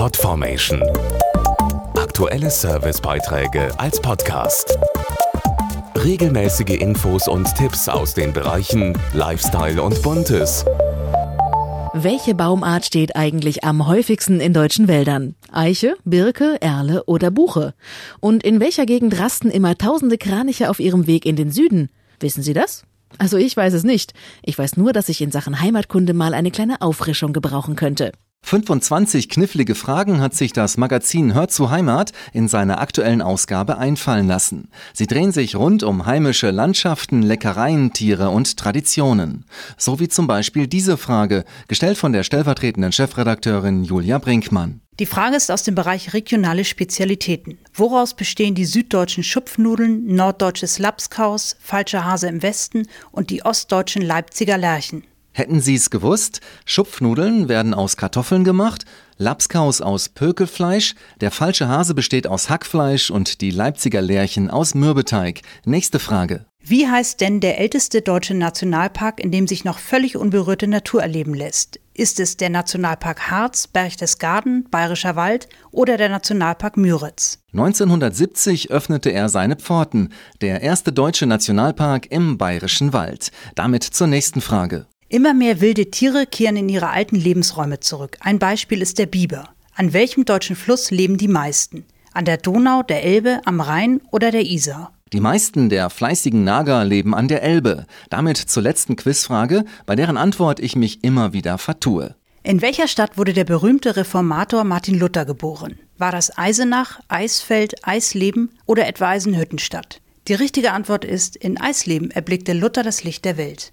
Podformation. Aktuelle Servicebeiträge als Podcast. Regelmäßige Infos und Tipps aus den Bereichen Lifestyle und Buntes. Welche Baumart steht eigentlich am häufigsten in deutschen Wäldern? Eiche, Birke, Erle oder Buche? Und in welcher Gegend rasten immer tausende Kraniche auf ihrem Weg in den Süden? Wissen Sie das? Also ich weiß es nicht. Ich weiß nur, dass ich in Sachen Heimatkunde mal eine kleine Auffrischung gebrauchen könnte. 25 knifflige Fragen hat sich das Magazin Hört zu Heimat in seiner aktuellen Ausgabe einfallen lassen. Sie drehen sich rund um heimische Landschaften, Leckereien, Tiere und Traditionen. So wie zum Beispiel diese Frage, gestellt von der stellvertretenden Chefredakteurin Julia Brinkmann. Die Frage ist aus dem Bereich regionale Spezialitäten. Woraus bestehen die süddeutschen Schupfnudeln, norddeutsches Lapskaus, falscher Hase im Westen und die ostdeutschen Leipziger Lerchen? Hätten Sie es gewusst? Schupfnudeln werden aus Kartoffeln gemacht, Lapskaus aus Pökelfleisch, der falsche Hase besteht aus Hackfleisch und die Leipziger Lärchen aus Mürbeteig. Nächste Frage. Wie heißt denn der älteste deutsche Nationalpark, in dem sich noch völlig unberührte Natur erleben lässt? Ist es der Nationalpark Harz, Berchtesgaden, Bayerischer Wald oder der Nationalpark Müritz? 1970 öffnete er seine Pforten, der erste deutsche Nationalpark im Bayerischen Wald. Damit zur nächsten Frage. Immer mehr wilde Tiere kehren in ihre alten Lebensräume zurück. Ein Beispiel ist der Biber. An welchem deutschen Fluss leben die meisten? An der Donau, der Elbe, am Rhein oder der Isar? Die meisten der fleißigen Nager leben an der Elbe. Damit zur letzten Quizfrage, bei deren Antwort ich mich immer wieder vertue. In welcher Stadt wurde der berühmte Reformator Martin Luther geboren? War das Eisenach, Eisfeld, Eisleben oder etwa Eisenhüttenstadt? Die richtige Antwort ist, in Eisleben erblickte Luther das Licht der Welt.